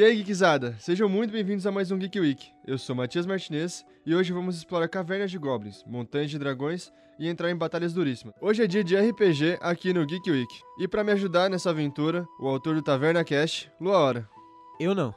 E aí, Geekzada? Sejam muito bem-vindos a mais um Geek Week. Eu sou Matias Martinez e hoje vamos explorar cavernas de goblins, montanhas de dragões e entrar em batalhas duríssimas. Hoje é dia de RPG aqui no Geek Week. E para me ajudar nessa aventura, o autor do Taverna Cast, Lua Hora. Eu não.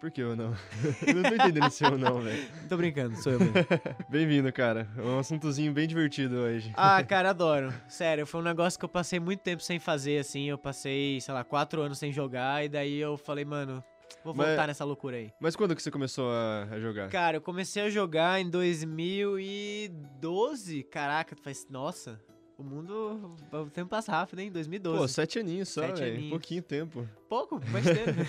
Por que eu não? eu não tô entendendo esse eu não, velho. Tô brincando, sou eu mesmo. Bem-vindo, cara. É um assuntozinho bem divertido hoje. ah, cara, adoro. Sério, foi um negócio que eu passei muito tempo sem fazer, assim. Eu passei, sei lá, quatro anos sem jogar. E daí eu falei, mano, Vou voltar mas, nessa loucura aí. Mas quando que você começou a, a, jogar? Cara, eu comecei a jogar em 2012. Caraca, faz. Nossa, o mundo. O tempo passa rápido, hein? 2012. Pô, sete aninhos só, velho. Pouquinho tempo. Pouco, mas tempo.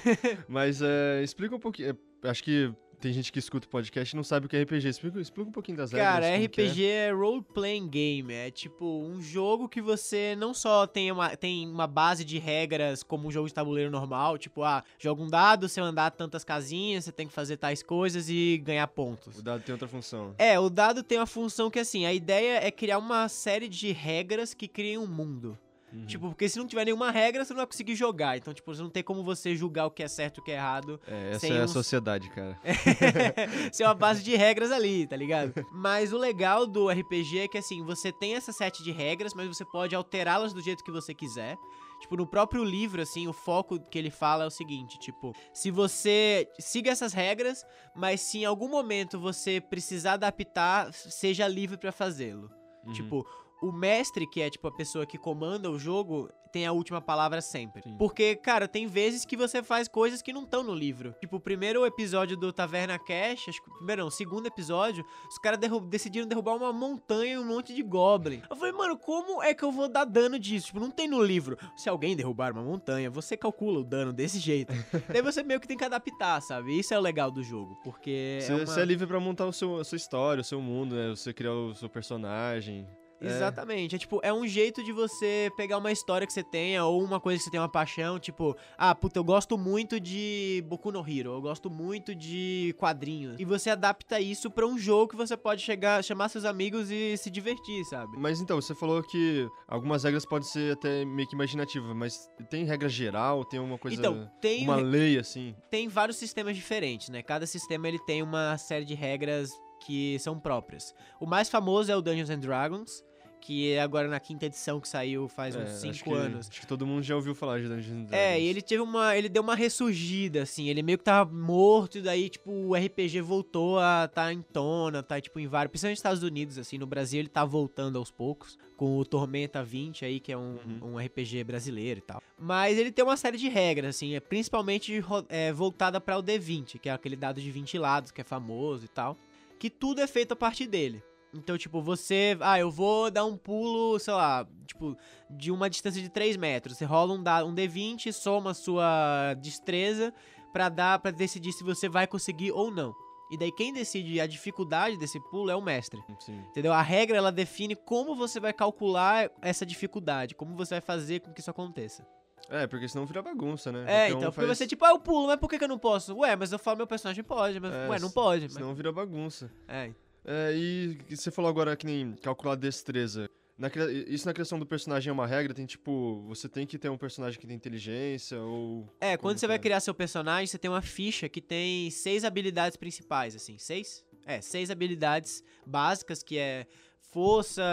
mas é, explica um pouquinho. Acho que tem gente que escuta o podcast e não sabe o que é RPG. Explica, explica um pouquinho das regras. Cara, RPG é, é role-playing game. É tipo um jogo que você não só tem uma, tem uma base de regras como um jogo de tabuleiro normal. Tipo, ah, joga um dado, você andar tantas casinhas, você tem que fazer tais coisas e ganhar pontos. O dado tem outra função. É, o dado tem uma função que, assim, a ideia é criar uma série de regras que criem um mundo. Uhum. Tipo, porque se não tiver nenhuma regra, você não vai conseguir jogar. Então, tipo, você não tem como você julgar o que é certo e o que é errado. É, essa é uns... a sociedade, cara. sem uma base de regras ali, tá ligado? Mas o legal do RPG é que, assim, você tem essa set de regras, mas você pode alterá-las do jeito que você quiser. Tipo, no próprio livro, assim, o foco que ele fala é o seguinte, tipo, se você siga essas regras, mas se em algum momento você precisar adaptar, seja livre para fazê-lo. Uhum. Tipo, o mestre, que é tipo a pessoa que comanda o jogo, tem a última palavra sempre. Sim. Porque, cara, tem vezes que você faz coisas que não estão no livro. Tipo, o primeiro episódio do Taverna Cash, acho que primeiro não, segundo episódio, os caras decidiram derrubar uma montanha e um monte de goblin. Eu falei, mano, como é que eu vou dar dano disso? Tipo, não tem no livro. Se alguém derrubar uma montanha, você calcula o dano desse jeito. Daí você meio que tem que adaptar, sabe? Isso é o legal do jogo, porque você é, uma... é livre para montar o seu, a sua história, o seu mundo, né? Você criar o seu personagem. É. Exatamente. É. é. tipo, é um jeito de você pegar uma história que você tenha ou uma coisa que você tem uma paixão, tipo, ah, puta, eu gosto muito de Boku no Hero, eu gosto muito de quadrinhos. E você adapta isso para um jogo que você pode chegar, chamar seus amigos e se divertir, sabe? Mas então, você falou que algumas regras podem ser até meio que imaginativas, mas tem regra geral, tem uma coisa, então, tem uma lei assim? Tem vários sistemas diferentes, né? Cada sistema ele tem uma série de regras que são próprias. O mais famoso é o Dungeons and Dragons, que é agora na quinta edição que saiu faz é, uns 5 anos. Acho que todo mundo já ouviu falar de Dungeons Dragons. É, e ele teve uma. Ele deu uma ressurgida, assim. Ele meio que tava morto, e daí, tipo, o RPG voltou a tá em tona, tá, tipo, em vários. Principalmente nos Estados Unidos, assim. No Brasil ele tá voltando aos poucos. Com o Tormenta 20 aí, que é um, uhum. um RPG brasileiro e tal. Mas ele tem uma série de regras, assim, é principalmente é, voltada para o D20, que é aquele dado de 20 lados, que é famoso e tal. Que tudo é feito a partir dele. Então, tipo, você. Ah, eu vou dar um pulo, sei lá, tipo, de uma distância de 3 metros. Você rola um, um D20, soma a sua destreza para dar para decidir se você vai conseguir ou não. E daí quem decide a dificuldade desse pulo é o mestre. Sim. Entendeu? A regra ela define como você vai calcular essa dificuldade, como você vai fazer com que isso aconteça. É, porque senão vira bagunça, né? É, então, porque faz... você, tipo, ah, eu pulo, mas por que, que eu não posso? Ué, mas eu falo, meu personagem pode, mas, é, ué, não pode. Senão mas... vira bagunça. É, é, e você falou agora que nem calcular destreza. Na, isso na criação do personagem é uma regra? Tem tipo, você tem que ter um personagem que tem inteligência ou. É, quando você é? vai criar seu personagem, você tem uma ficha que tem seis habilidades principais, assim. Seis? É, seis habilidades básicas que é força,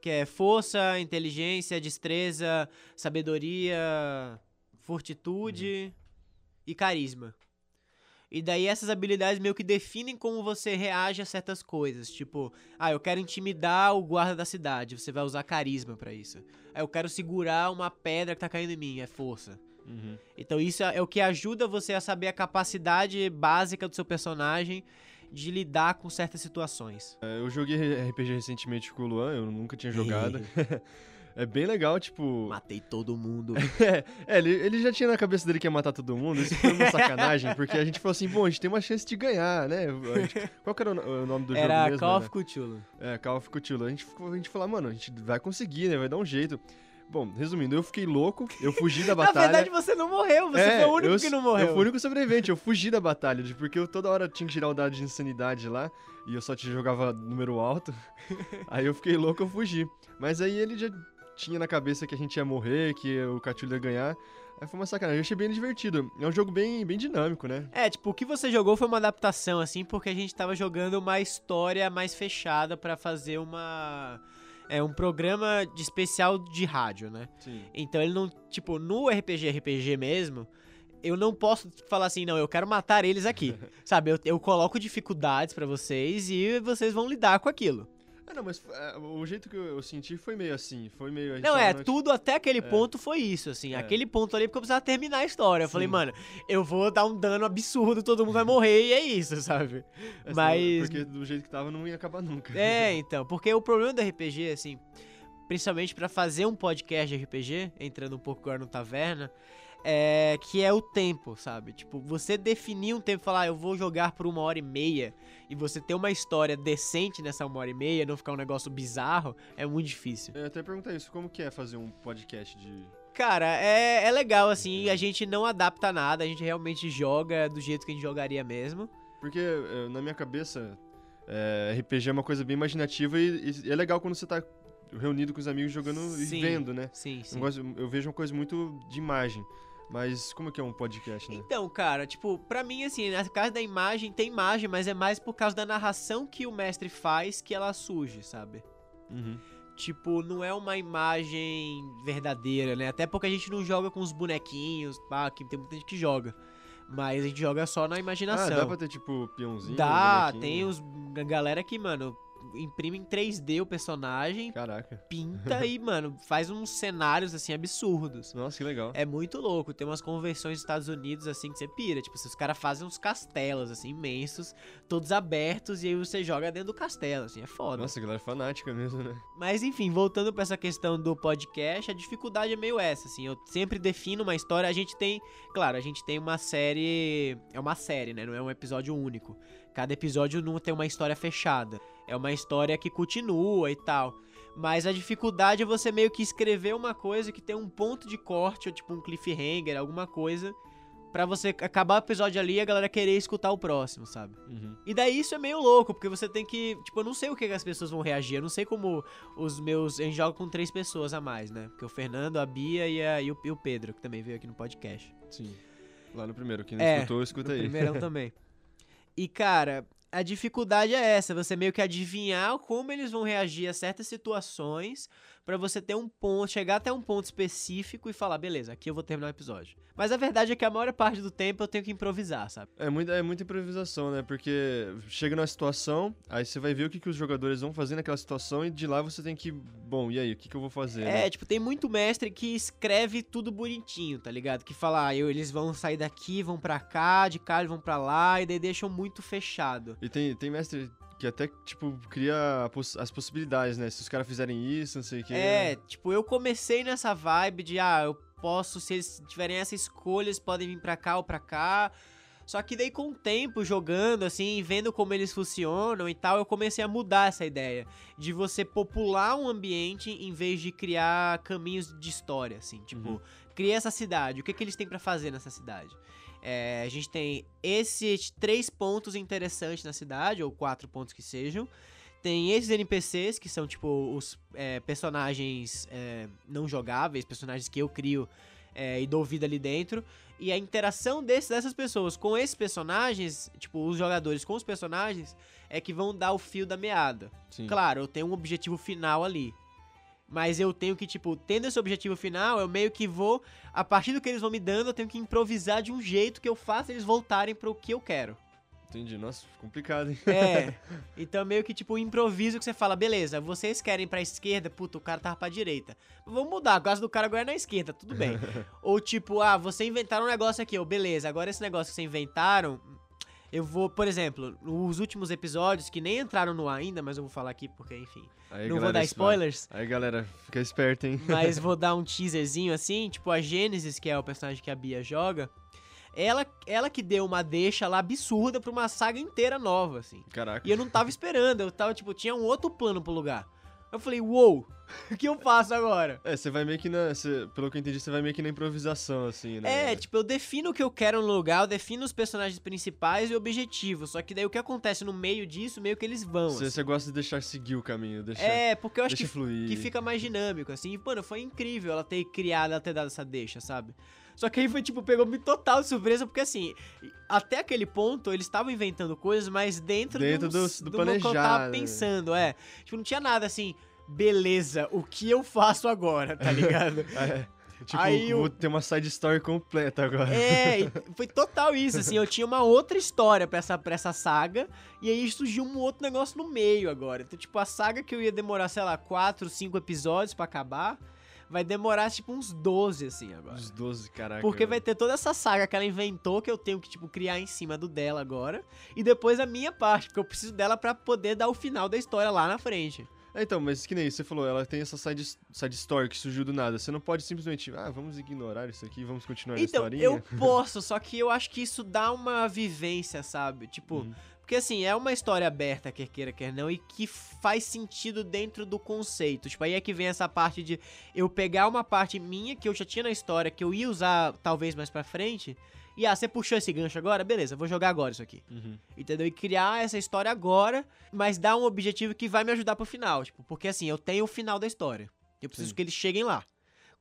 que é força, inteligência, destreza, sabedoria, fortitude uhum. e carisma. E daí essas habilidades meio que definem como você reage a certas coisas. Tipo, ah, eu quero intimidar o guarda da cidade. Você vai usar carisma para isso. Ah, eu quero segurar uma pedra que tá caindo em mim. É força. Uhum. Então isso é o que ajuda você a saber a capacidade básica do seu personagem de lidar com certas situações. É, eu joguei RPG recentemente com o Luan, eu nunca tinha jogado. É bem legal, tipo. Matei todo mundo. é, é ele, ele já tinha na cabeça dele que ia matar todo mundo. Isso foi uma sacanagem, porque a gente falou assim: bom, a gente tem uma chance de ganhar, né? Gente, qual que era o, nome do era jogo mesmo? Call of Cthulhu. É, Call of Cthulhu. A gente, a gente falou, mano, a gente vai conseguir, né? Vai dar um jeito. Bom, resumindo, eu fiquei louco, eu fugi da batalha. Na verdade, você não morreu, você é, foi o único eu, que não morreu. Eu fui o único sobrevivente, eu fugi da batalha, porque eu toda hora tinha que tirar o dado de insanidade lá, e eu só te jogava número alto. aí eu fiquei louco, eu fugi. Mas aí ele já tinha na cabeça que a gente ia morrer, que o Cthulhu ia ganhar. Aí foi uma sacanagem. Eu achei bem divertido. É um jogo bem, bem dinâmico, né? É, tipo, o que você jogou foi uma adaptação, assim, porque a gente tava jogando uma história mais fechada pra fazer uma. É um programa de especial de rádio, né? Sim. Então ele não. Tipo, no RPG RPG mesmo, eu não posso falar assim, não, eu quero matar eles aqui. Sabe? Eu, eu coloco dificuldades pra vocês e vocês vão lidar com aquilo. Ah, não, mas é, o jeito que eu, eu senti foi meio assim. Foi meio. Não, é, tudo até aquele É. ponto foi isso, assim. É. Aquele ponto ali, porque eu precisava terminar a história. Eu falei, mano, eu vou dar um dano absurdo, todo mundo vai morrer e é isso, sabe? É, mas- Porque do jeito que tava não ia acabar nunca. É, então, porque o problema do RPG, assim, principalmente pra fazer um podcast de RPG, entrando um pouco agora no Taverna, é que é o tempo, sabe? Tipo, você definir um tempo, falar, ah, eu vou jogar por uma hora e meia, e você ter uma história decente nessa uma hora e meia, não ficar um negócio bizarro, é muito difícil. Eu até perguntar isso, como que é fazer um podcast de. Cara, é, é legal, assim, a gente não adapta nada, a gente realmente joga do jeito que a gente jogaria mesmo. Porque é, na minha cabeça, é, RPG é uma coisa bem imaginativa e, e é legal quando você tá reunido com os amigos jogando Sim. e vendo, né? Sim, Eu, sim. gosto- eu vejo uma coisa muito de imagem. Mas como que é um podcast, né? Então, cara, tipo, pra mim, assim, na casa da imagem tem imagem, mas é mais por causa da narração que o mestre faz que ela surge, sabe? Uhum. Tipo, não é uma imagem verdadeira, né? Até porque a gente não joga com os bonequinhos, pá, que tem muita gente que joga. Mas a gente joga só na Ah, imaginação. dá pra ter tipo peãozinho? Dá, tem os a galera que, mano, imprime em 3D o personagem, Caraca. pinta e, mano, faz uns cenários assim absurdos. Nossa, que legal. É muito louco. Tem umas conversões dos Estados Unidos, assim, que você pira. Tipo, os caras fazem uns castelos, assim, imensos, todos abertos, e aí você joga dentro do castelo, assim, é foda. Nossa, a galera é fanática mesmo, né? Mas enfim, voltando pra essa questão do podcast, a dificuldade é meio essa, assim. Eu sempre defino uma história. A gente tem. Claro, a gente tem uma série. É uma série, né? Não é um episódio único. Cada episódio não tem uma história fechada. É uma história que continua e tal. Mas a dificuldade é você meio que escrever uma coisa que tem um ponto de corte, ou tipo um cliffhanger, alguma coisa, pra você acabar o episódio ali e a galera querer escutar o próximo, sabe? Uhum. E daí isso é meio louco, porque você tem que. Tipo, eu não sei o que as pessoas vão reagir. Eu não sei como os meus. A gente joga com três pessoas a mais, né? Porque o Fernando, a Bia e, a- e o, Pedro, que também veio aqui no podcast. Sim. Lá no primeiro, quem não É, escutou, escuta no aí. primeirão também. E, cara, a dificuldade é essa, você meio que adivinhar como eles vão reagir a certas situações pra você ter um ponto, chegar até um ponto específico e falar, beleza, aqui eu vou terminar o episódio. Mas a verdade é que a maior parte do tempo eu tenho que improvisar, sabe? É muita, é muita improvisação, né? Porque chega numa situação, aí você vai ver o que, que os jogadores vão fazer naquela situação e de lá você tem que. Bom, e aí, o que, que eu vou fazer? É, né? tipo, tem muito mestre que escreve tudo bonitinho, tá ligado? Que fala, ah, eu, eles vão sair daqui, vão pra cá, de cá eles vão pra lá, e daí deixam muito fechado. E tem, tem mestre que até, tipo, cria poss- as possibilidades, né? Se os caras fizerem isso, não sei o que. É, tipo, eu comecei nessa vibe de, ah, eu posso, se eles tiverem essa escolha, eles podem vir pra cá ou pra cá. Só que daí com o tempo jogando, assim, vendo como eles funcionam e tal, eu comecei a mudar essa ideia. De você popular um ambiente em vez de criar caminhos de história, assim. Tipo, Uhum. cria essa cidade, o que, que eles têm pra fazer nessa cidade? É, a gente tem esses três pontos interessantes na cidade, ou quatro pontos que sejam. Tem esses NPCs, que são, tipo, os é, personagens é, não jogáveis, personagens que eu crio é, e dou vida ali dentro. E a interação desses, dessas pessoas com esses personagens, tipo, os jogadores com os personagens, é que vão dar o fio da meada. Sim. Claro, eu tenho um objetivo final ali. Mas eu tenho que, tipo, tendo esse objetivo final, eu meio que vou, a partir do que eles vão me dando, eu tenho que improvisar de um jeito que eu faça eles voltarem pro que eu quero. Entendi. Nossa, complicado, hein? É. Então meio que tipo um improviso que você fala, beleza, vocês querem pra esquerda, puta, o cara tava pra direita. Vamos mudar, casa do cara agora é na esquerda, tudo bem. Ou tipo, ah, você inventaram um negócio aqui, ou beleza, agora esse negócio que vocês inventaram, eu vou, por exemplo, nos últimos episódios que nem entraram no ar ainda, mas eu vou falar aqui porque, enfim, Aí, não vou galera, dar esse- spoilers. Aí, galera, fica esperto, hein? Mas vou dar um teaserzinho assim, tipo a Gênesis, que é o personagem que a Bia joga, ela, ela que deu uma deixa lá absurda pra uma saga inteira nova, assim. Caraca. E eu não tava esperando, eu tava, tipo, tinha um outro plano pro lugar. Eu falei, uou, o que eu faço agora? É, você vai meio que na. você- pelo que eu entendi, você vai meio que na improvisação, assim, né? É, tipo, eu defino o que eu quero no lugar, eu defino os personagens principais e o objetivo. Só que daí o que acontece no meio disso, meio que eles vão. Você, assim. você gosta de deixar seguir o caminho, deixar. É, porque eu acho que fluir. que fica mais dinâmico, assim. E, mano, foi incrível ela ter criado, ela ter dado essa deixa, sabe? Só que aí foi, tipo, pegou-me total de surpresa, porque assim, até aquele ponto eles estavam inventando coisas, mas dentro, Dentro do, do- do que eu tava planejado, pensando, é. Tipo, não tinha nada assim, beleza, o que eu faço agora, tá ligado? É, tipo, Aí eu- vou ter uma side story completa agora. É, foi total isso, assim, eu tinha uma outra história pra essa, pra essa saga, e aí surgiu um outro negócio no meio agora. Então, tipo, a saga que eu ia demorar, sei lá, 4, 5 episódios pra acabar, vai demorar, tipo, uns 12, assim, agora. Os 12, caraca. Porque vai ter toda essa saga que ela inventou, que eu tenho que, tipo, criar em cima do dela agora, e depois a minha parte, porque eu preciso dela pra poder dar o final da história lá na frente. É, então, mas que nem você falou, ela tem essa side, side story que surgiu do nada. Você não pode simplesmente, ah, vamos ignorar isso aqui, vamos continuar a Então, historinha. eu posso, só que eu acho que isso dá uma vivência, sabe? Tipo, Uhum. Porque assim, é uma história aberta, quer queira, quer não, e que faz sentido dentro do conceito. Tipo, aí é que vem essa parte de eu pegar uma parte minha que eu já tinha na história, que eu ia usar talvez mais pra frente, e ah, você puxou esse gancho agora? Beleza, vou jogar agora isso aqui. Uhum. Entendeu? E criar essa história agora, mas dar um objetivo que vai me ajudar pro final. Tipo, porque assim, eu tenho o final da história. Eu preciso Sim. que eles cheguem lá.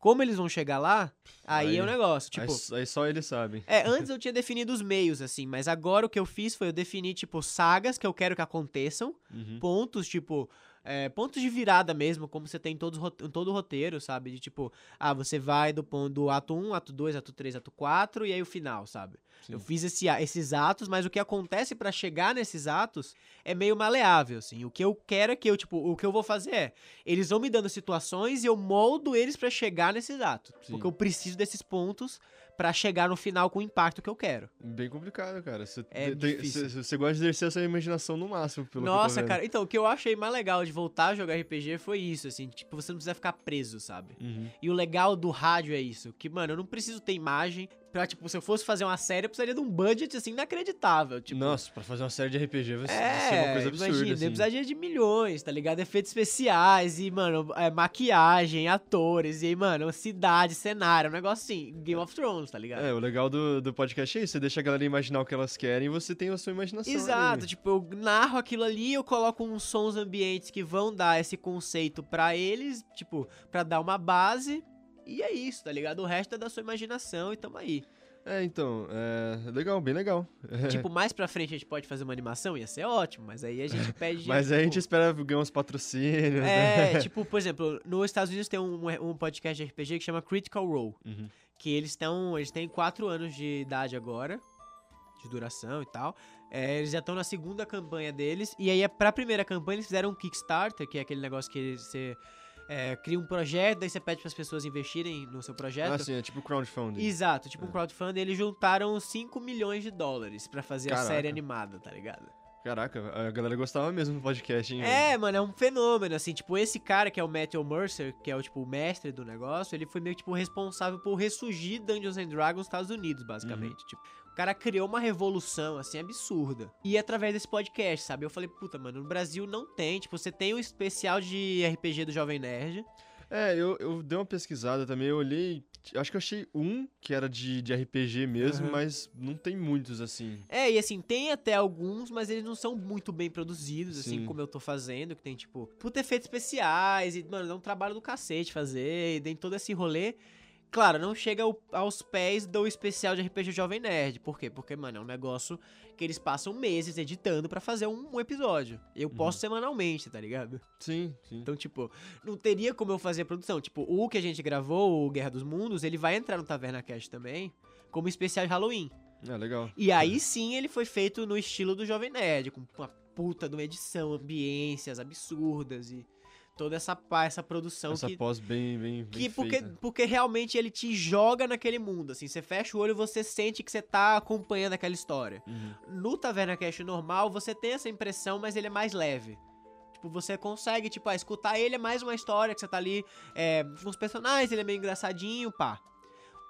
Como eles vão chegar lá, aí, Aí- é o negócio. Tipo, aí, aí só eles sabem. é, antes eu tinha definido os meios, assim, mas agora o que eu fiz foi eu definir, tipo, sagas que eu quero que aconteçam, Uhum. pontos, tipo, é, pontos de virada mesmo, como você tem em, todos, em todo o roteiro, sabe? De tipo, ah, você vai do ponto do ato 1, ato 2, ato 3, ato 4 e aí o final, sabe? Sim. Eu fiz esse esses atos, mas o que acontece pra chegar nesses atos é meio maleável, assim. O que eu quero é que eu, tipo, o que eu vou fazer é, eles vão me dando situações e eu moldo eles pra chegar nesses atos. Sim. Porque eu preciso desses pontos pra chegar no final com o impacto que eu quero. Bem complicado, cara. Você É tem- você- você gosta de exercer essa imaginação no máximo, pelo Nossa, cara, então, o que eu achei mais legal de voltar a jogar RPG foi isso, assim, tipo, você não precisa ficar preso, sabe? Uhum. E o legal do rádio é isso, que, mano, eu não preciso ter imagem pra, tipo, se eu fosse fazer uma série, eu precisaria de um budget, assim, inacreditável, tipo... Nossa, pra fazer uma série de RPG vai ser É, uma coisa absurda, imagina, assim. precisaria de milhões, tá ligado? Efeitos especiais e, mano, é, maquiagem, atores, e aí, mano, cidade, cenário, um negócio assim, Game of Thrones, tá ligado? É, o legal do, do podcast é isso, você deixa a galera imaginar o que elas querem e você tem a sua imaginação Exato, ali. tipo, eu narro aquilo ali, eu coloco uns sons ambientes que vão dar esse conceito pra eles, tipo, pra dar uma base, e é isso, tá ligado? O resto é da sua imaginação e tamo aí. É, então, é legal, bem legal. tipo, mais pra frente a gente pode fazer uma animação, ia ser ótimo, mas aí a gente pede... Mas aí a tipo, gente espera ganhar uns patrocínios, né? É, tipo, por exemplo, nos Estados Unidos tem um, um podcast de RPG que chama Critical Role. Uhum. Que eles estão. Eles têm 4 anos de idade agora. De duração e tal. É, eles já estão na segunda campanha deles. E aí, pra primeira campanha, eles fizeram um Kickstarter, que é aquele negócio que você é, cria um projeto, daí você pede pras pessoas investirem no seu projeto. Ah, sim, é tipo crowdfunding. Exato, tipo um É. crowdfunding, eles juntaram 5 milhões de dólares pra fazer a Caraca. série animada, tá ligado? Caraca, a galera gostava mesmo do podcast, hein? É, mano, é um fenômeno, assim, tipo, esse cara que é o Matthew Mercer, que é o, tipo, o mestre do negócio, ele foi meio, tipo, responsável por ressurgir Dungeons and Dragons nos Estados Unidos, basicamente, tipo. Cara criou uma revolução, assim, absurda. E através desse podcast, sabe? Eu falei, puta, mano, no Brasil não tem. Tipo, você tem um especial de RPG do Jovem Nerd. É, eu, eu dei uma pesquisada também, eu olhei. Acho que eu achei um que era de, de RPG mesmo, Aham. mas não tem muitos assim. É, e assim, tem até alguns, mas eles não são muito bem produzidos, assim, Sim. como eu tô fazendo, que tem, tipo, puta efeitos especiais, e, mano, dá um trabalho do cacete fazer, e tem todo esse rolê. Claro, não chega ao- aos pés do especial de RPG Jovem Nerd. Por quê? Porque, mano, é um negócio que eles passam meses editando pra fazer um, um episódio. Eu Uhum. posto semanalmente, tá ligado? Sim, sim. Então, tipo, não teria como eu fazer a produção. Tipo, o que a gente gravou, o Guerra dos Mundos, ele vai entrar no Taverna Cast também, como especial de Halloween. É, legal. E aí sim ele foi feito no estilo do Jovem Nerd, com uma puta de uma edição, ambiências absurdas e toda essa essa produção Essa que. pós bem, bem, bem Que porque, feita. porque realmente ele te joga naquele mundo, assim, você fecha o olho e você sente que você tá acompanhando aquela história. Uhum. No Taverna Cash normal, você tem essa impressão, mas ele é mais leve. Tipo, você consegue, tipo, ah, escutar ele é mais uma história que você tá ali é, com os personagens, ele é meio engraçadinho, pá.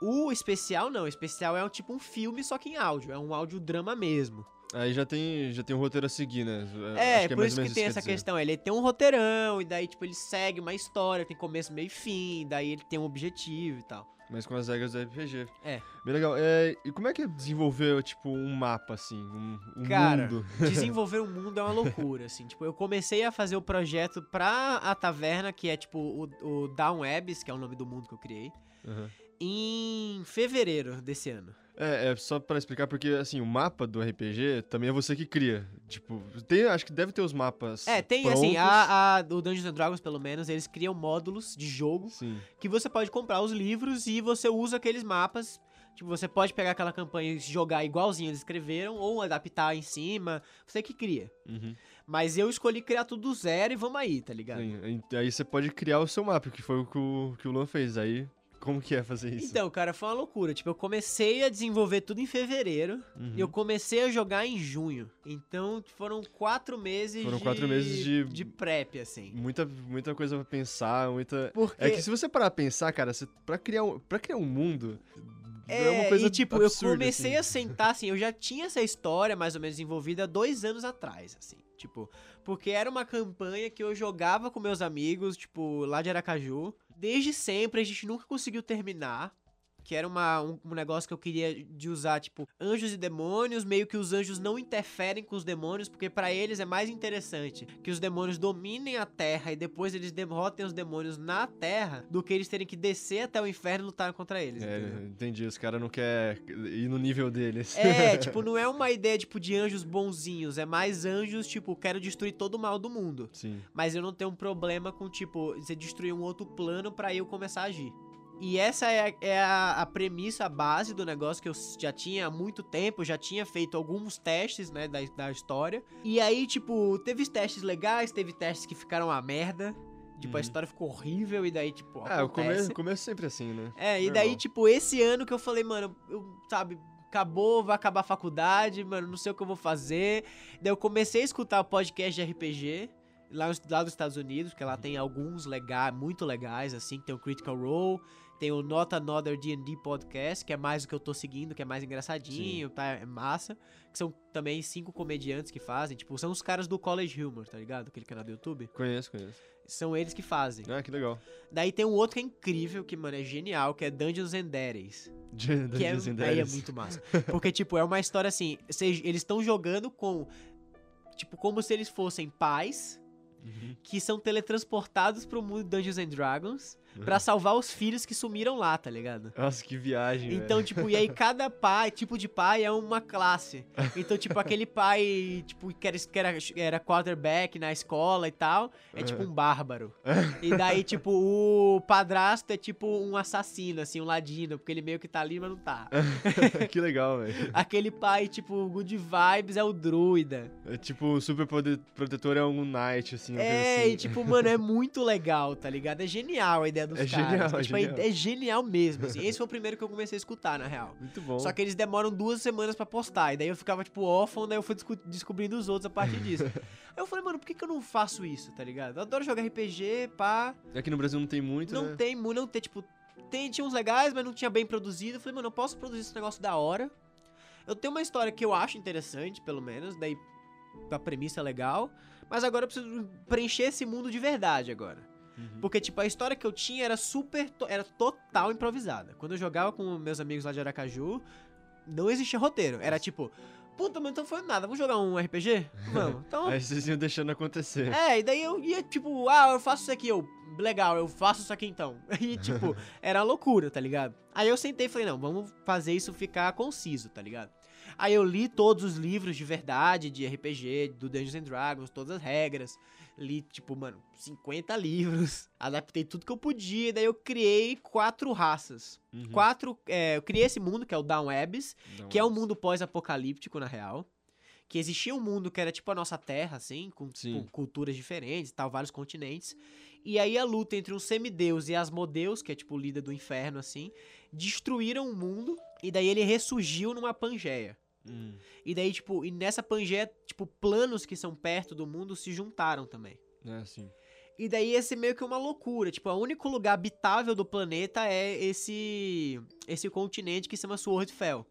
O especial não, o especial é um, tipo um filme, só que em áudio, é um audiodrama mesmo. Aí já tem, já tem um roteiro a seguir, né? É, Acho por isso que tem essa dizer. questão. Ele tem um roteirão, e daí, tipo, ele segue uma história, tem começo, meio e fim, daí ele tem um objetivo e tal. Mas com as regras do RPG. É. Bem legal. É, e como é que desenvolveu, tipo, um mapa, assim? Um, um Cara, mundo? desenvolver o mundo é uma loucura, assim. Tipo, eu comecei a fazer o projeto pra a taverna, que é, tipo, o, o Down Webs, que é o nome do mundo que eu criei. Aham. Em fevereiro desse ano. É, é só pra explicar, porque assim, o mapa do RPG também é você que cria. Tipo, tem, acho que deve ter os mapas. É, tem prontos. assim, a, a, o Dungeons and Dragons, pelo menos, eles criam módulos de jogo Sim. que você pode comprar os livros e você usa aqueles mapas. Tipo, você pode pegar aquela campanha e jogar igualzinho eles escreveram, ou adaptar em cima. Você que cria. Uhum. Mas eu escolhi criar tudo do zero e vamos aí, tá ligado? Sim, Aí você pode criar o seu mapa, que foi o que o, que o Luan fez. Aí, como que é fazer isso? Então, cara, foi uma loucura. Tipo, eu comecei a desenvolver tudo em fevereiro Uhum. e eu comecei a jogar em junho. Então, foram quatro meses Foram de... quatro meses de- de prep, assim. Muita, muita coisa pra pensar, muita. Porque... É que se você parar pra pensar, cara, você, pra, criar um, pra criar um mundo. É, É, uma coisa e tipo, absurda, eu comecei assim. a sentar, assim, eu já tinha essa história mais ou menos desenvolvida dois anos atrás, assim, tipo, porque era uma campanha que eu jogava com meus amigos, tipo, lá de Aracaju, desde sempre, a gente nunca conseguiu terminar, que era uma, um, um negócio que eu queria de usar, tipo, anjos e demônios, meio que os anjos não interferem com os demônios, porque pra eles é mais interessante que os demônios dominem a Terra e depois eles derrotem os demônios na Terra, do que eles terem que descer até o inferno e lutar contra eles, É, entendeu? entendi. Os caras não querem ir no nível deles. É, tipo, não é uma ideia, tipo, de anjos bonzinhos. É mais anjos, tipo, quero destruir todo o mal do mundo. Sim. Mas eu não tenho um problema com, tipo, você destruir um outro plano pra eu começar a agir. E essa é, a, é a, a premissa, a base do negócio que eu já tinha há muito tempo, já tinha feito alguns testes, né, da, da história. E aí, tipo, teve testes legais, teve testes que ficaram uma merda. Tipo, a Uhum. história ficou horrível e daí, tipo, Ah, o começo, o começo é sempre assim, né? É, e Normal. daí, tipo, esse ano que eu falei, mano, eu, sabe, acabou, vai acabar a faculdade, mano, não sei o que eu vou fazer. Daí eu comecei a escutar o podcast de RPG, lá, lá dos Estados Unidos, porque lá tem alguns legais, muito legais, assim, tem o Critical Role, tem o Not Another D&D Podcast, que é mais o que eu tô seguindo, que é mais engraçadinho, tá, é massa. Que são também cinco comediantes que fazem, tipo, são os caras do College Humor, tá ligado? Aquele canal do YouTube. Conheço, conheço. São eles que fazem. Ah, que legal. Daí tem um outro que é incrível, que, mano, é genial, que é Dungeons and Daddies. Que é, Dungeons and aí é muito massa. Porque, tipo, é uma história assim, eles estão jogando com, tipo, como se eles fossem pais Uhum. que são teletransportados pro mundo de Dungeons and Dragons pra salvar os filhos que sumiram lá, tá ligado? Nossa, que viagem, Então, velho. tipo, e aí cada pai, tipo de pai é uma classe. Então, tipo, aquele pai, tipo, que era, que era, era quarterback na escola e tal, é tipo um bárbaro. E daí, tipo, o padrasto é tipo um assassino, assim, um ladino, porque ele meio que tá ali, mas não tá. que legal, velho. Aquele pai, tipo, good vibes é o druida. É tipo, o super protetor é um knight, assim. É, assim. e tipo, mano, é muito legal, tá ligado? É genial a ideia dos É caras. genial, é tipo, genial. é genial mesmo, assim. Esse foi o primeiro que eu comecei a escutar, na real. Muito bom. Só que eles demoram duas semanas pra postar. E daí eu ficava, tipo, órfão, daí eu fui desco- descobrindo os outros a partir disso. Aí eu falei, mano, por que, que eu não faço isso, tá ligado? Eu adoro jogar RPG, pá. Aqui no Brasil não tem muito, não né? tem, mu- não tem, tipo, tem, tinha uns legais, mas não tinha bem produzido. Eu falei, mano, eu posso produzir esse negócio da hora. Eu tenho uma história que eu acho interessante, pelo menos, daí a premissa é legal. Mas agora eu preciso preencher esse mundo de verdade agora. Uhum. Porque, tipo, a história que eu tinha era super. to- era total improvisada. Quando eu jogava com meus amigos lá de Aracaju, não existia roteiro. Era tipo, puta, mas então foi nada, vamos jogar um RPG? Vamos. Então. Aí vocês iam deixando acontecer. É, e daí eu ia, tipo, ah, eu faço isso aqui, eu. Legal, eu faço isso aqui então. E, tipo, era loucura, tá ligado? Aí eu sentei e falei, não, vamos fazer isso ficar conciso, tá ligado? Aí eu li todos os livros de verdade, de RPG, do Dungeons and Dragons, todas as regras. Li, tipo, mano, 50 livros. Adaptei tudo que eu podia. Daí eu criei quatro raças. Uhum. Quatro. é, eu criei esse mundo, que é o Down Dá que é um mundo pós-apocalíptico, na real. Que existia um mundo que era tipo a nossa Terra, assim, com, com culturas diferentes tal, vários continentes. E aí a luta entre um semideus e Asmodeus, que é tipo o líder do inferno, assim, destruíram o mundo. E daí ele ressurgiu numa Pangeia. Hum. E daí, tipo, e nessa Pangeia, tipo, planos que são perto do mundo se juntaram também. É assim. E daí esse meio que uma loucura, tipo, o único lugar habitável do planeta é esse esse continente que se chama Swordfell.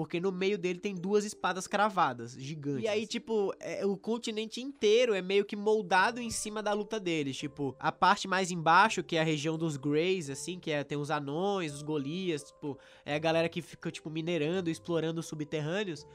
Porque no meio dele tem duas espadas cravadas, gigantes. E aí, tipo, é, o continente inteiro é meio que moldado em cima da luta deles. Tipo, a parte mais embaixo, que é a região dos Greys, assim, que é, tem os anões, os Golias, tipo, é a galera que fica, tipo, minerando, explorando os subterrâneos.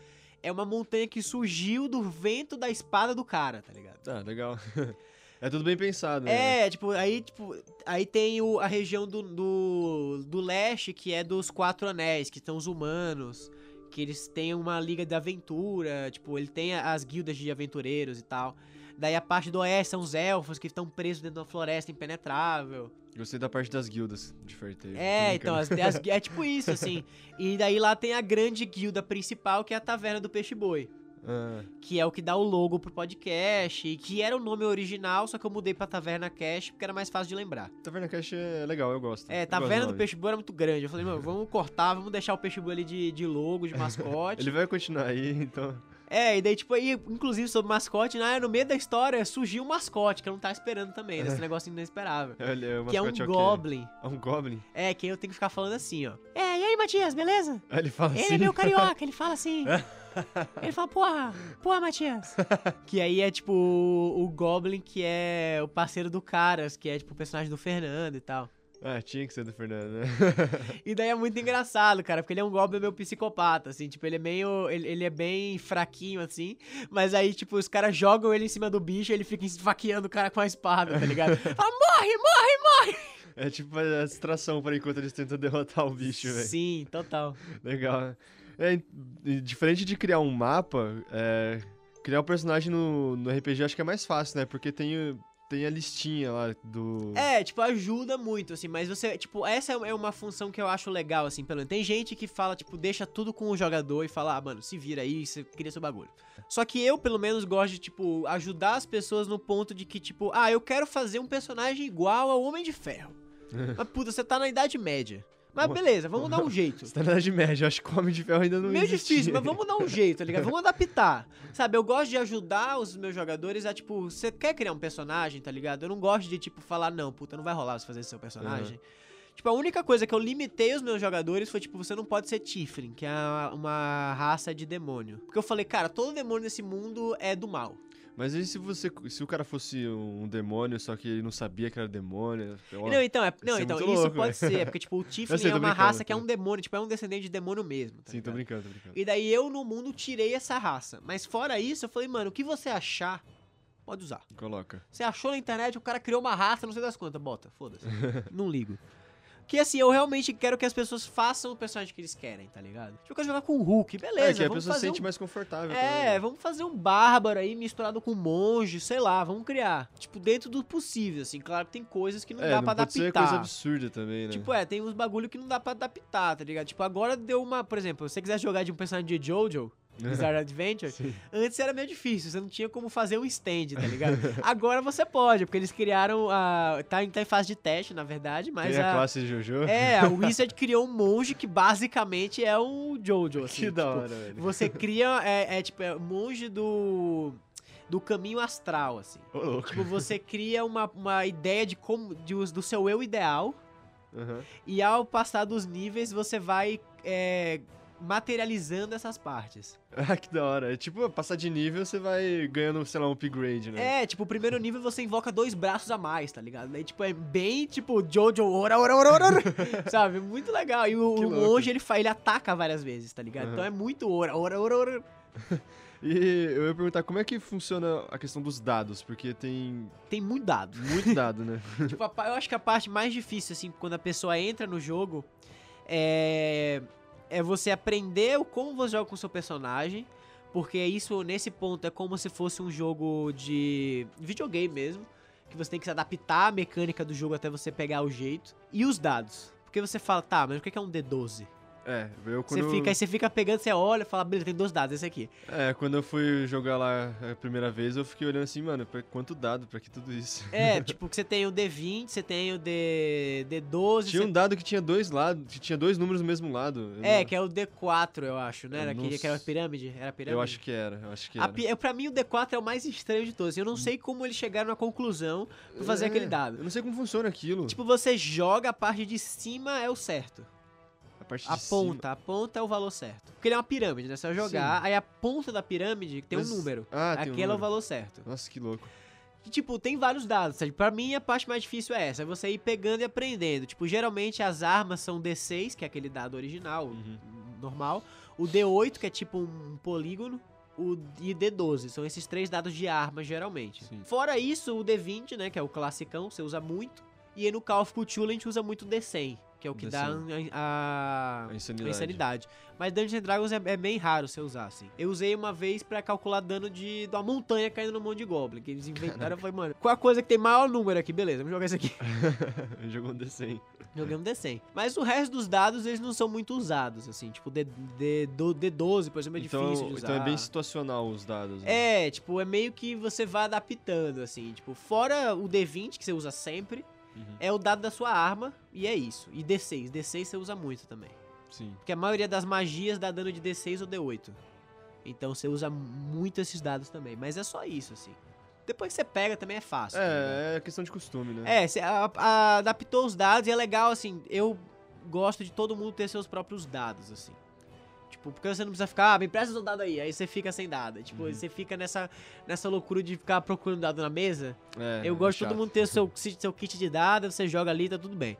É uma montanha que surgiu do vento da espada do cara, tá ligado? Tá, legal. É tudo bem pensado, né? É, tipo, aí, tipo, aí tem o, a região do, do, do leste, que é dos quatro anéis, que estão os humanos, que eles têm uma liga de aventura, tipo, ele tem as guildas de aventureiros e tal. Daí a parte do oeste são os elfos que estão presos dentro da floresta impenetrável. Gostei da parte das guildas de Fairtail. É, então, as, as- é tipo isso, assim. E daí lá tem a grande guilda principal, que é a Taverna do Peixe Boi. Ah, Que é o que dá o logo pro podcast, e que era o nome original, só que eu mudei pra Taverna Cash, porque era mais fácil de lembrar. Taverna Cash é legal, eu gosto. É, Eu Taverna gosto do nome. Peixe Boi era muito grande. Eu falei, mano, vamos cortar, vamos deixar o Peixe Boi ali de, de logo, de mascote. Ele vai continuar aí, então. É, e daí, tipo, aí, inclusive sobre mascote, né, no meio da história surgiu um mascote, que eu não tava esperando também, desse negócio inesperável. Ele é, o Que é um mascote o quê? Goblin. É um Goblin? É, que eu tenho que ficar falando assim, ó. É, e aí, Matias, beleza? Ele fala Ele assim. é meu carioca, ele fala assim. Ele fala, porra, porra, Matias. que aí é tipo o, Goblin, que é o parceiro do Caras, que é tipo o personagem do Fernando e tal. Ah, tinha que ser do Fernando, né? E daí é muito engraçado, cara, porque ele é um Goblin meio psicopata, assim, tipo, ele é meio. Ele, ele é bem fraquinho, assim, mas aí, tipo, os caras jogam ele em cima do bicho e ele fica esfaqueando o cara com a espada, tá ligado? Fala, morre, morre, morre! É tipo a distração para enquanto eles tentam derrotar o bicho, velho. Sim, total. Legal, né? É, diferente de criar um mapa, é, criar um personagem no, no RPG acho que é mais fácil, né? Porque tem, tem a listinha lá do. É, tipo, ajuda muito, assim, mas você, tipo, essa é uma função que eu acho legal, assim, pelo menos. Tem gente que fala, tipo, deixa tudo com o jogador e fala, ah, mano, se vira aí, você cria seu bagulho. Só que eu, pelo menos, gosto de, tipo, ajudar as pessoas no ponto de que, tipo, ah, eu quero fazer um personagem igual ao Homem de Ferro. Mas, puta, você tá na Idade Média. Mas beleza, vamos dar um jeito. Você tá na Idade Média, eu acho que o Homem de Ferro ainda não Meio existia. difícil, mas vamos dar um jeito, tá ligado? Vamos adaptar. Sabe, eu gosto de ajudar os meus jogadores a, tipo, você quer criar um personagem, tá ligado? Eu não gosto de, tipo, falar, não, puta, não vai rolar você fazer seu personagem. Tipo, a única coisa que eu limitei os meus jogadores foi, tipo, você não pode ser Tiflin, que é uma raça de demônio. Porque eu falei, cara, todo demônio nesse mundo é do mal. Mas e se você. Se o cara fosse um demônio, só que ele não sabia que era demônio? ó, não, então, é, não, então isso louco, pode velho. ser, é porque, tipo, o Tiflin sei, é tô uma raça que é tô um demônio, tipo, é um descendente de demônio mesmo. Tá Sim, tô ligado? brincando, tô brincando. E daí eu, no mundo, tirei essa raça. Mas fora isso, eu falei, mano, o que você achar, pode usar. Coloca. Você achou na internet, o cara criou uma raça, não sei das quantas, bota, foda-se. não ligo. Que assim, eu realmente quero que as pessoas façam o personagem que eles querem, tá ligado? Tipo, eu quero jogar com o Hulk, beleza, é, que a vamos pessoa se sente um... mais confortável. É, também. vamos fazer um bárbaro aí misturado com um monge, sei lá, vamos criar. Tipo, dentro do possível, assim. Claro que tem coisas que não É, dá não pra pode ser adaptar. coisa absurda também, né? Tipo, é, tem uns bagulho que não dá pra adaptar, tá ligado? Tipo, agora deu uma. Por exemplo, se você quiser jogar de um personagem de Jojo, Bizarre Adventure, Sim. antes era meio difícil, você não tinha como fazer um stand, tá ligado? agora você pode, porque eles criaram a. Tá em, tá em fase de teste, na verdade, mas Tem a a. classe de Jojo. É, a Wizard criou um monge que basicamente é um Jojo, assim. que da tipo, hora, velho. Você cria. É, é tipo, é monge do. Do caminho astral, assim. Tipo, você cria uma, uma ideia de como. De, do seu eu ideal. Aham. E ao passar dos níveis, você vai é, materializando essas partes. Ah, que da hora. É tipo, passar de nível, você vai ganhando, sei lá, um upgrade, né? É, tipo, o primeiro nível você invoca dois braços a mais, tá ligado? Daí, tipo, é bem, tipo, Jojo, ora, ora, ora, ora, ora, sabe? Muito legal. E o, o monge, ele, ele ataca várias vezes, tá ligado? Aham. Então é muito ora, ora, ora, ora. E eu ia perguntar como é que funciona a questão dos dados, porque tem Tem muito dado. muito dado, né? tipo, eu acho que a parte mais difícil, assim, quando a pessoa entra no jogo, é, é você aprender como você joga com o seu personagem, porque isso, nesse ponto, é como se fosse um jogo de videogame mesmo, que você tem que se adaptar à mecânica do jogo até você pegar o jeito, e os dados. Porque você fala, tá, mas o que é um D12? É, eu Você quando... fica, aí você fica pegando, você olha e fala, beleza, tem dois dados, esse aqui. É, quando eu fui jogar lá a primeira vez, eu fiquei olhando assim, mano, pra quanto dado pra que tudo isso? É, tipo, que você tem o D20, você tem o D, D12, Tinha você um dado que tinha dois lados, que tinha dois números no mesmo lado. É, não- que é o D4, eu acho, né? Era não aquele que era a pirâmide? Era a pirâmide? Eu acho que era, eu acho que era. pi- Pra mim, o D4 é o mais estranho de todos. Eu não sei como eles chegaram na conclusão pra fazer É, aquele dado. Eu não sei como funciona aquilo. Tipo, você joga a parte de cima é o certo. A parte de A cima. ponta, a ponta é o valor certo. Porque ele é uma pirâmide, né? Você vai jogar, aí a ponta da pirâmide tem Mas- um número. Ah, tem um Aquele é o número. valor certo. Nossa, que louco. E, tipo, tem vários dados, sabe? Pra mim, a parte mais difícil é essa. É você ir pegando e aprendendo. Tipo, geralmente as armas são D6, que é aquele dado original, Uhum. normal. O D8, que é tipo um polígono. o e D12. São esses três dados de arma, geralmente. Sim. Fora isso, o D20, né, que é o classicão, você usa muito. E aí no Call of Cthulhu a gente usa muito o D100, que é o que dá D100. a, a, A a insanidade. insanidade. Mas Dungeons and Dragons é, é bem raro você usar, assim. Eu usei uma vez pra calcular dano de, de uma montanha caindo no monte de Goblin, que eles inventaram. Eu falei, mano, qual a coisa que tem maior número aqui? Beleza, vamos jogar isso aqui. Jogou um D100. Joguei um D100. Mas o resto dos dados, eles não são muito usados, assim. Tipo, D, D, do- D12, por exemplo, é então, difícil de usar. então é bem situacional os dados. né? É, tipo, é meio que você vai adaptando, assim. Tipo, fora o D20, que você usa sempre, Uhum. é o dado da sua arma, e é isso. E D6. D6 você usa muito também. Sim. Porque a maioria das magias dá dano de D6 ou D8. Então você usa muito esses dados também. Mas é só isso, assim. Depois que você pega também é fácil. É, é questão de costume, né? É, você a- a- adaptou os dados e é legal, assim, eu gosto de todo mundo ter seus próprios dados, assim. Tipo, porque você não precisa ficar, ah, me empresta seu dado aí, aí você fica sem dado. Tipo, Uhum. você fica nessa, nessa loucura de ficar procurando dado na mesa. É, eu é gosto de todo chato. mundo ter seu, seu kit de dados, você joga ali, tá tudo bem.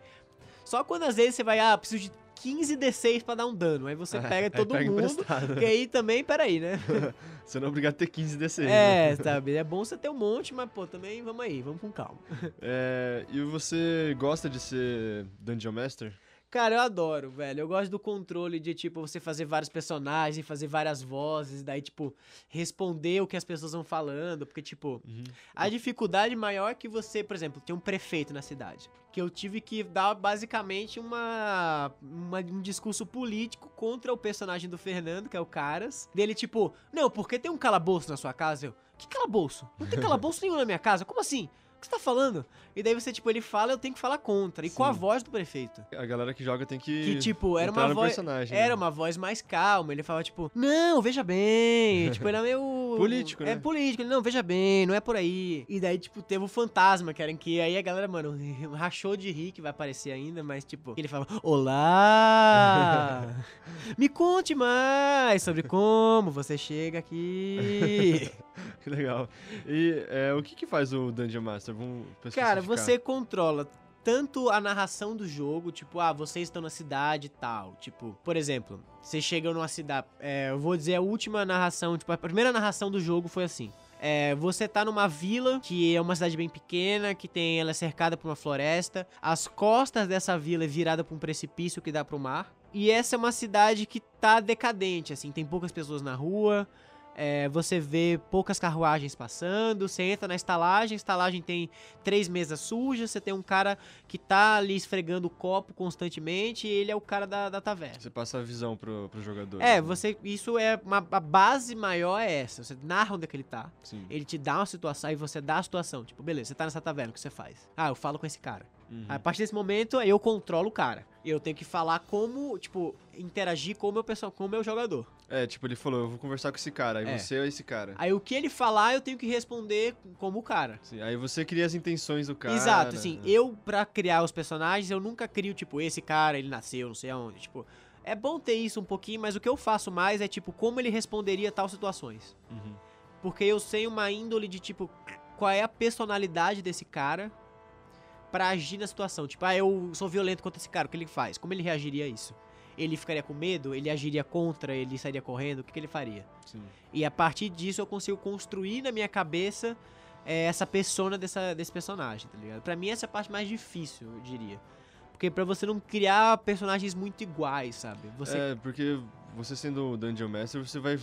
Só quando às vezes você vai, ah, preciso de 15 D6 pra dar um dano. Aí você É, pega aí todo pega mundo. emprestado. Porque aí também, peraí, né? Você não é obrigado a ter 15 DC. né? é, sabe? É bom você ter um monte, mas, pô, também vamos aí, vamos com calma. É, e você gosta de ser Dungeon Master? Cara, eu adoro, velho. Eu gosto do controle de, tipo, você fazer vários personagens, fazer várias vozes, daí, tipo, responder o que as pessoas vão falando. Porque, tipo, a dificuldade maior é que você, por exemplo, tem um prefeito na cidade. Que eu tive que dar basicamente uma, uma- um discurso político contra o personagem do Fernando, que é o Caras. Dele, tipo, não, porque tem um calabouço na sua casa? Eu, que calabouço? Não tem calabouço nenhum na minha casa. Como assim? Que você tá falando? E daí você, tipo, ele fala, eu tenho que falar contra. E com a Sim. voz do prefeito. A galera que joga tem que. Que, tipo, era uma voz. personagem. Era né? uma voz mais calma. Ele falava, tipo, não, veja bem. tipo, era meio. Político, É né? político. Ele, não, veja bem, não é por aí. E daí, tipo, teve o fantasma, que era em que aí a galera, mano, rachou de rir, que vai aparecer ainda, mas, tipo, ele falava, olá! Me conte mais sobre como você chega aqui. Que legal. E é, o que que faz o Dungeon Master? Vamos Cara, você controla tanto a narração do jogo, tipo, ah, vocês estão na cidade e tal. Tipo, por exemplo, vocês chegam numa cidade. é, eu vou dizer a última narração, tipo, a primeira narração do jogo foi assim. É, você tá numa vila, que é uma cidade bem pequena, que tem ela é cercada por uma floresta. As costas dessa vila é virada pra um precipício que dá pro mar. E essa é uma cidade que tá decadente, assim, tem poucas pessoas na rua. É, você vê poucas carruagens passando, você entra na estalagem, a estalagem tem três mesas sujas, você tem um cara que tá ali esfregando o copo constantemente e ele é o cara da, da taverna. Você passa a visão pro, pro jogador. É, né? você. Isso é. Uma, a base maior é essa. Você narra onde é que ele tá. Sim. Ele te dá uma situação e você dá a situação. Tipo, beleza, você tá nessa taverna, o que você faz? Ah, eu falo com esse cara. Uhum. A partir desse momento, eu controlo o cara. Eu tenho que falar como, tipo, interagir com o meu, perso- com o meu jogador. É, tipo, ele falou, eu vou conversar com esse cara, aí É. você é esse cara. Aí o que ele falar, eu tenho que responder como o cara. Sim, aí você cria as intenções do cara. Exato, assim, eu, pra criar os personagens, eu nunca crio, tipo, esse cara, ele nasceu, não sei aonde. Tipo, é bom ter isso um pouquinho, mas o que eu faço mais é, tipo, como ele responderia a tal situações. Uhum. Porque eu sei uma índole de, tipo, qual é a personalidade desse cara pra agir na situação. Tipo, ah, eu sou violento contra esse cara, o que ele faz? Como ele reagiria a isso? Ele ficaria com medo? Ele agiria contra? Ele sairia correndo? O que, que ele faria? Sim. E a partir disso eu consigo construir na minha cabeça é, essa persona dessa, desse personagem, tá ligado? Pra mim essa é a parte mais difícil, eu diria. Porque pra você não criar personagens muito iguais, sabe? Você É, porque você sendo o Dungeon Master, você vai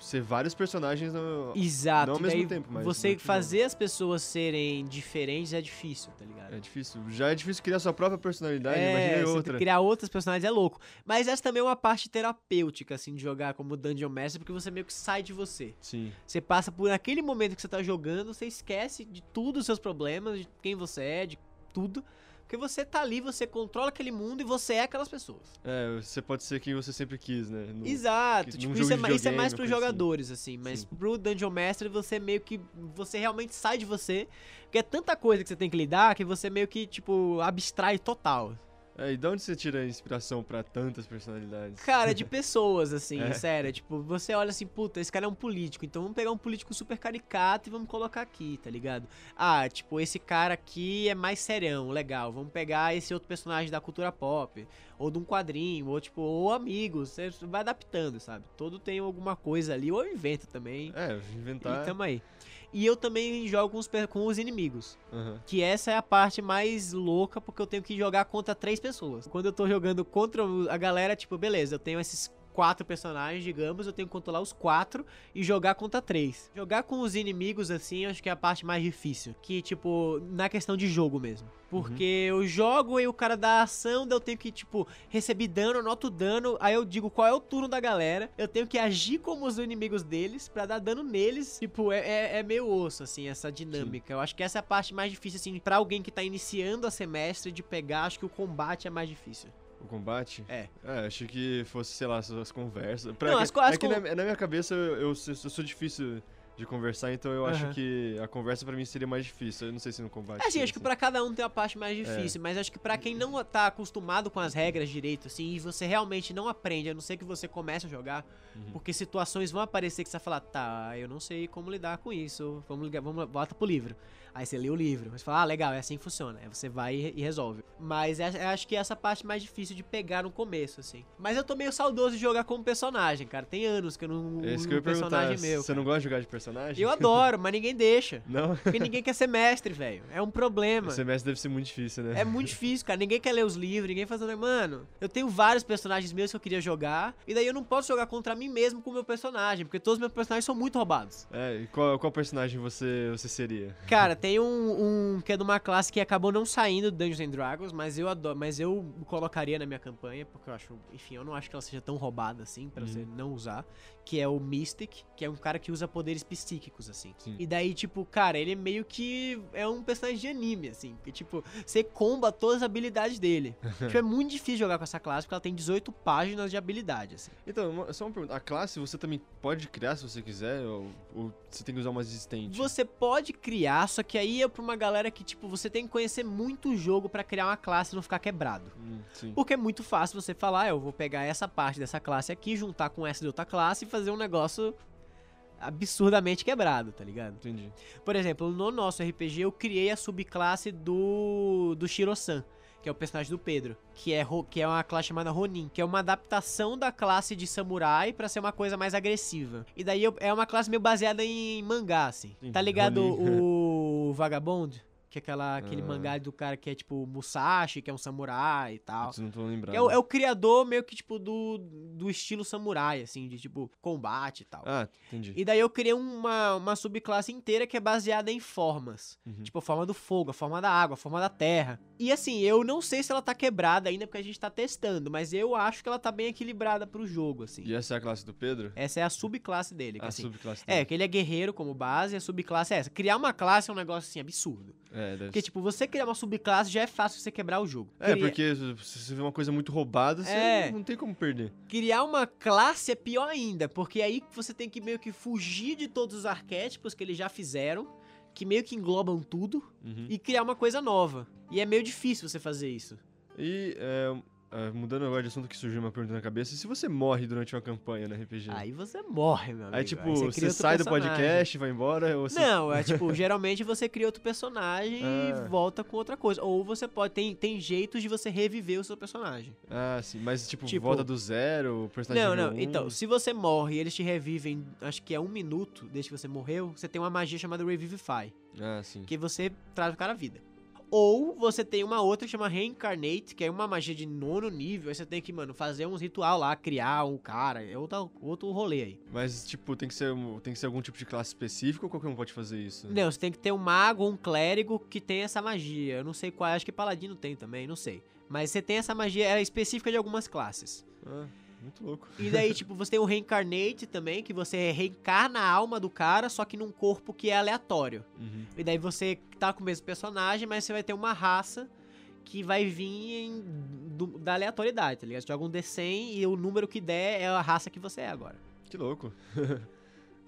ser vários personagens no... Exato, Não ao mesmo tempo, mas você fazer as pessoas serem diferentes é difícil, tá ligado? É difícil. Já é difícil criar sua própria personalidade, É, imagina outra. criar outros personagens é louco. Mas essa também é uma parte terapêutica, assim, de jogar como Dungeon Master, porque você meio que sai de você. Sim. Você passa por aquele momento que você tá jogando, você esquece de tudo os seus problemas, de quem você é, de tudo. Porque você tá ali, você controla aquele mundo e você é aquelas pessoas. É, você pode ser quem você sempre quis, né? No- Exato. que- Tipo, isso, é, isso é mais pros assim. jogadores, assim. Mas Sim. pro Dungeon Master, você meio que. Você realmente sai de você. Porque é tanta coisa que você tem que lidar que você meio que, tipo, abstrai total. É, e de onde você tira a inspiração pra tantas personalidades? Cara, de pessoas, assim, É. sério. Tipo, você olha assim, puta, esse cara é um político, então vamos pegar um político super caricato e vamos colocar aqui, tá ligado? Ah, tipo, esse cara aqui é mais serião, legal. Vamos pegar esse outro personagem da cultura pop, ou de um quadrinho, ou tipo, ou amigos. Você vai adaptando, sabe? Todo tem alguma coisa ali, ou inventa também. É, E inventar. tamo aí. E eu também jogo com os, inimigos. Aham. Que essa é a parte mais louca, porque eu tenho que jogar contra três pessoas. Quando eu tô jogando contra a galera, tipo, beleza, eu tenho esses quatro personagens, digamos, eu tenho que controlar os quatro e jogar contra três. Jogar com os inimigos, assim, eu acho que é a parte mais difícil. Que, tipo, na questão de jogo mesmo. Porque eu jogo e o cara dá ação, daí eu tenho que, tipo, receber dano, anoto dano, aí eu digo qual é o turno da galera, eu tenho que agir como os inimigos deles pra dar dano neles. Tipo, é, é, é meio osso, assim, essa dinâmica. Eu acho que essa é a parte mais difícil, assim, pra alguém que tá iniciando a semestre de pegar, acho que o combate é mais difícil. O combate? É. É, achei que fosse, sei lá, as, as conversas. Pra Não, que, as as é con- na, na minha cabeça eu, eu, sou- eu sou difícil de conversar, então eu acho Aham. que a conversa pra mim seria mais difícil. Eu não sei se no combate. É assim, acho que pra cada um tem a parte É. mais difícil, mas acho que pra quem não tá acostumado com as regras direito, assim, e você realmente não aprende, a não ser que você comece a jogar, Uhum. porque situações vão aparecer que você vai falar, tá, eu não sei como lidar com isso, vamos ligar, vamos, bota pro livro. Aí você lê o livro, você fala, ah, legal, é assim que funciona. Aí você vai e, e resolve. Mas é- eu acho que essa é a parte mais difícil de pegar no começo, assim. Mas eu tô meio saudoso de jogar como personagem, cara. Tem anos que eu não É isso uso que eu personagem meu. Você não gosta de jogar de personagem? Eu adoro, mas ninguém deixa. Não? Porque ninguém quer ser mestre, velho. É um problema. O semestre deve ser muito difícil, né? É muito difícil, cara. Ninguém quer ler os livros, ninguém fazendo. Mano, eu tenho vários personagens meus que eu queria jogar. E daí eu não posso jogar contra mim mesmo com o meu personagem. Porque todos os meus personagens são muito roubados. É, e qual, qual personagem você, você seria? Cara, tem um, um que é de uma classe que acabou não saindo do Dungeons and Dragons, mas eu adoro. Mas eu colocaria na minha campanha, porque eu acho. Enfim, eu não acho que ela seja tão roubada assim, pra Uhum. você não usar. Que é o Mystic, que é um cara que usa poderes psíquicos, assim. Sim. E daí, tipo, cara, ele é meio que é um personagem de anime, assim. Porque, tipo, você comba todas as habilidades dele. tipo, é muito difícil jogar com essa classe, porque ela tem 18 páginas de habilidade, assim. Então, só uma pergunta. A classe você também pode criar se você quiser? Ou, ou você tem que usar uma existente? Você pode criar, só que aí é pra uma galera que, tipo, você tem que conhecer muito o jogo pra criar uma classe e não ficar quebrado. Hum, sim. Porque é muito fácil você falar, ah, eu vou pegar essa parte dessa classe aqui, juntar com essa de outra classe e fazer um negócio absurdamente quebrado, tá ligado? Entendi. Por exemplo, no nosso RPG eu criei a subclasse do do Shiro-san, que é o personagem do Pedro, que é que é uma classe chamada Ronin, que é uma adaptação da classe de samurai pra ser uma coisa mais agressiva. E daí eu- é uma classe meio baseada em mangá assim. Sim, Tá ligado Ronin. o Vagabond? Que é aquela, aquele Ah. mangá do cara que é tipo Musashi, que é um samurai e tal. Putz, não tô lembrando. É o, é o criador meio que, tipo, do, do estilo samurai, assim, de, tipo, combate e tal. Ah, entendi. E daí eu criei uma, uma subclasse inteira que é baseada em formas. Uhum. Tipo, a forma do fogo, a forma da água, a forma da terra. E assim, eu não sei se ela tá quebrada ainda, porque a gente tá testando, mas eu acho que ela tá bem equilibrada pro jogo, assim. E essa é a classe do Pedro? Essa é a subclasse dele, que a assim... subclasse É, dele. que ele é guerreiro como base, e a subclasse é essa. Criar uma classe é um negócio, assim, absurdo. É, Porque, tipo, você criar uma subclasse já é fácil você quebrar o jogo. É, Cria- porque se você vê uma coisa muito roubada, você É. não tem como perder. Criar uma classe é pior ainda, porque aí você tem que meio que fugir de todos os arquétipos que eles já fizeram, que meio que englobam tudo, Uhum. e criar uma coisa nova. E é meio difícil você fazer isso. E, é, é, mudando agora de assunto que surgiu uma pergunta na cabeça, e se você morre durante uma campanha no RPG? Aí você morre, meu amigo. Aí, tipo, cria você, outro sai do personagem. podcast, vai embora, ou você... Não, é tipo, geralmente você cria outro personagem Ah. e volta com outra coisa. Ou você pode. Tem, tem jeitos de você reviver o seu personagem. Ah, sim, mas tipo, Tipo- volta do zero, o personagem Não, não. um. Então, se você morre e eles te revivem, acho que é um minuto desde que você morreu, você tem uma magia chamada Revivify. Ah, sim. que você traz o cara à vida. Ou você tem uma outra que chama Reincarnate, que é uma magia de nono nível, aí você tem que, mano, fazer uns ritual lá, criar um cara, é outro, outro rolê aí. Mas, tipo, tem que, ser, tem que ser algum tipo de classe específica ou qualquer um pode fazer isso? Não, você tem que ter um mago ou um clérigo que tem essa magia. Eu não sei qual, acho que paladino tem também, não sei. Mas você tem essa magia, ela é específica de algumas classes. Ah, muito louco. E daí, tipo, você tem o Reincarnate também, que você reencarna a alma do cara, só que num corpo que é aleatório. Uhum. E daí você tá com o mesmo personagem, mas você vai ter uma raça que vai vir em- do- da aleatoriedade, tá ligado? Você joga um D100 e o número que der é a raça que você é agora. Que louco.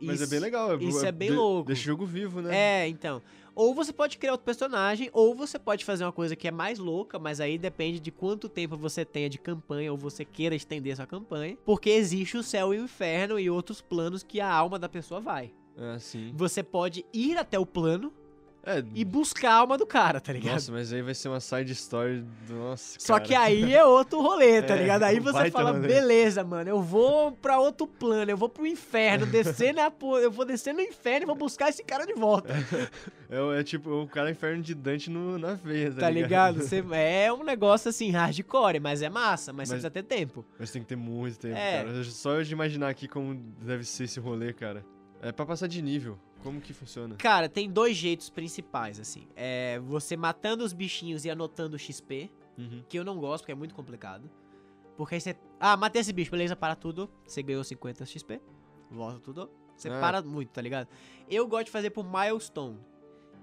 Mas é Isso- bem legal. isso é bem de- louco. Deixa o jogo vivo, né? É, então. Ou você pode criar outro personagem, ou você pode fazer uma coisa que é mais louca, mas aí depende de quanto tempo você tenha de campanha, ou você queira estender sua campanha. Porque existe o céu e o inferno e outros planos que a alma da pessoa vai. É, sim. Você pode ir até o plano É, e buscar a alma do cara, tá ligado? nossa, mas aí vai ser uma side story. Nossa, Só cara. que aí é outro rolê, tá É, ligado? Aí você fala, beleza, mano, eu vou pra outro plano, eu vou pro inferno, descer na, eu vou descer no inferno e vou buscar esse cara de volta, É, é tipo o cara inferno de Dante no, na veia, tá, tá ligado? Você- é um negócio assim, hardcore, mas é massa, mas, você Mas- precisa ter tempo. Mas tem que ter muito tempo, É. cara. Só eu de imaginar aqui como deve ser esse rolê, cara. É pra passar de nível. Como que funciona? Cara, tem dois jeitos principais, assim. É você matando os bichinhos e anotando o XP, Uhum. que eu não gosto, porque é muito complicado. Porque aí você. Ah, matei esse bicho, beleza, para tudo. Você ganhou 50 XP. Volta tudo. Você Ah. para muito, tá ligado? Eu gosto de fazer por milestone.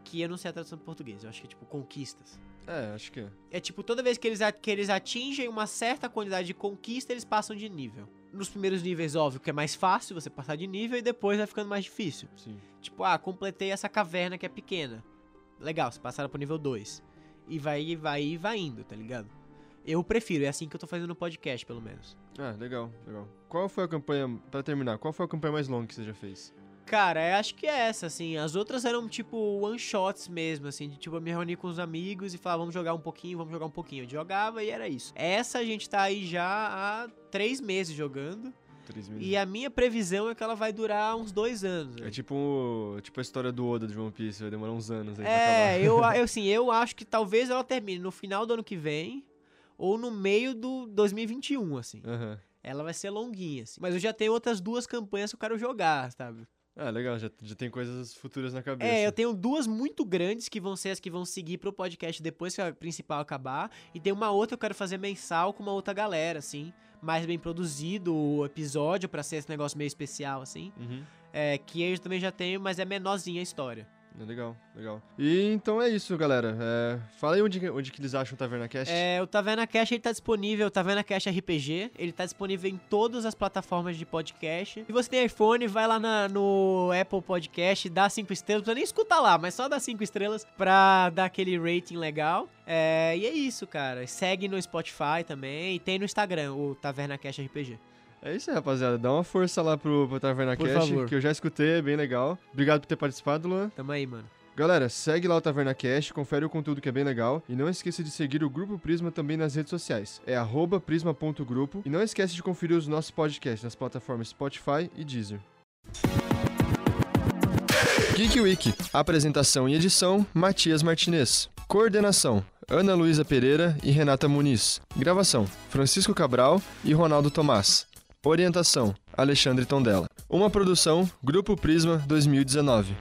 Que eu não sei a tradução em português. Eu acho que é tipo conquistas. É, acho que é. É tipo, toda vez que eles, que eles atingem uma certa quantidade de conquista, eles passam de nível. Nos primeiros níveis, óbvio que é mais fácil você passar de nível e depois vai ficando mais difícil. Sim. Tipo, ah, completei essa caverna que é pequena. Legal, você passaram pro nível 2. E vai, vai, vai indo, tá ligado? Eu prefiro, é assim que eu tô fazendo no podcast, pelo menos. Ah, legal, legal. Qual foi a campanha, pra terminar, qual foi a campanha mais longa que você já fez? Cara, eu acho que é essa, assim. As outras eram, tipo, one-shots mesmo, assim. De, tipo, eu me reunir com os amigos e falar, vamos jogar um pouquinho, vamos jogar um pouquinho. Eu jogava e era isso. Essa a gente tá aí já há três meses jogando. Três meses. E a minha previsão é que ela vai durar uns dois anos. É tipo, tipo a história do Oda de One Piece, vai demorar uns anos aí pra É, acabar. eu, eu, assim, eu acho que talvez ela termine no final do ano que vem ou no meio do 2021, assim. Aham. Ela vai ser longuinha, assim. Mas eu já tenho outras duas campanhas que eu quero jogar, sabe? Ah, legal, já, já tem coisas futuras na cabeça. É, eu tenho duas muito grandes que vão ser as que vão seguir pro podcast depois que a principal acabar. E tem uma outra que eu quero fazer mensal com uma outra galera, assim. Mais bem produzido o episódio pra ser esse negócio meio especial, assim. Uhum. É, que eu também já tenho, mas é menorzinha a história. É legal, legal. E então é isso, galera. É, fala aí onde, onde que eles acham o Taverna Cast. É, o Taverna Cash ele tá disponível, o Taverna Cash RPG, ele tá disponível em todas as plataformas de podcast. Se você tem iPhone, vai lá na- no Apple Podcast, dá 5 estrelas, não precisa nem escutar lá, mas só dá 5 estrelas pra dar aquele rating legal. É, e é isso, cara. Segue no Spotify também e tem no Instagram o Taverna Cash RPG. É isso aí, rapaziada. Dá uma força lá pro, pro Taverna Por favor. que eu já escutei, é bem legal. Obrigado por ter participado, Luan. Tamo aí, mano. Galera, segue lá o Taverna Cast, confere o conteúdo que é bem legal. E não esqueça de seguir o Grupo Prisma também nas redes sociais. É arroba prisma.grupo. E não esquece de conferir os nossos podcasts nas plataformas Spotify e Deezer. Geek Week. Apresentação e edição, Matias Martinez. Coordenação, Ana Luísa Pereira e Renata Muniz. Gravação, Francisco Cabral e Ronaldo Tomás. Orientação, Alexandre Tondela. Uma produção, Grupo Prisma 2019.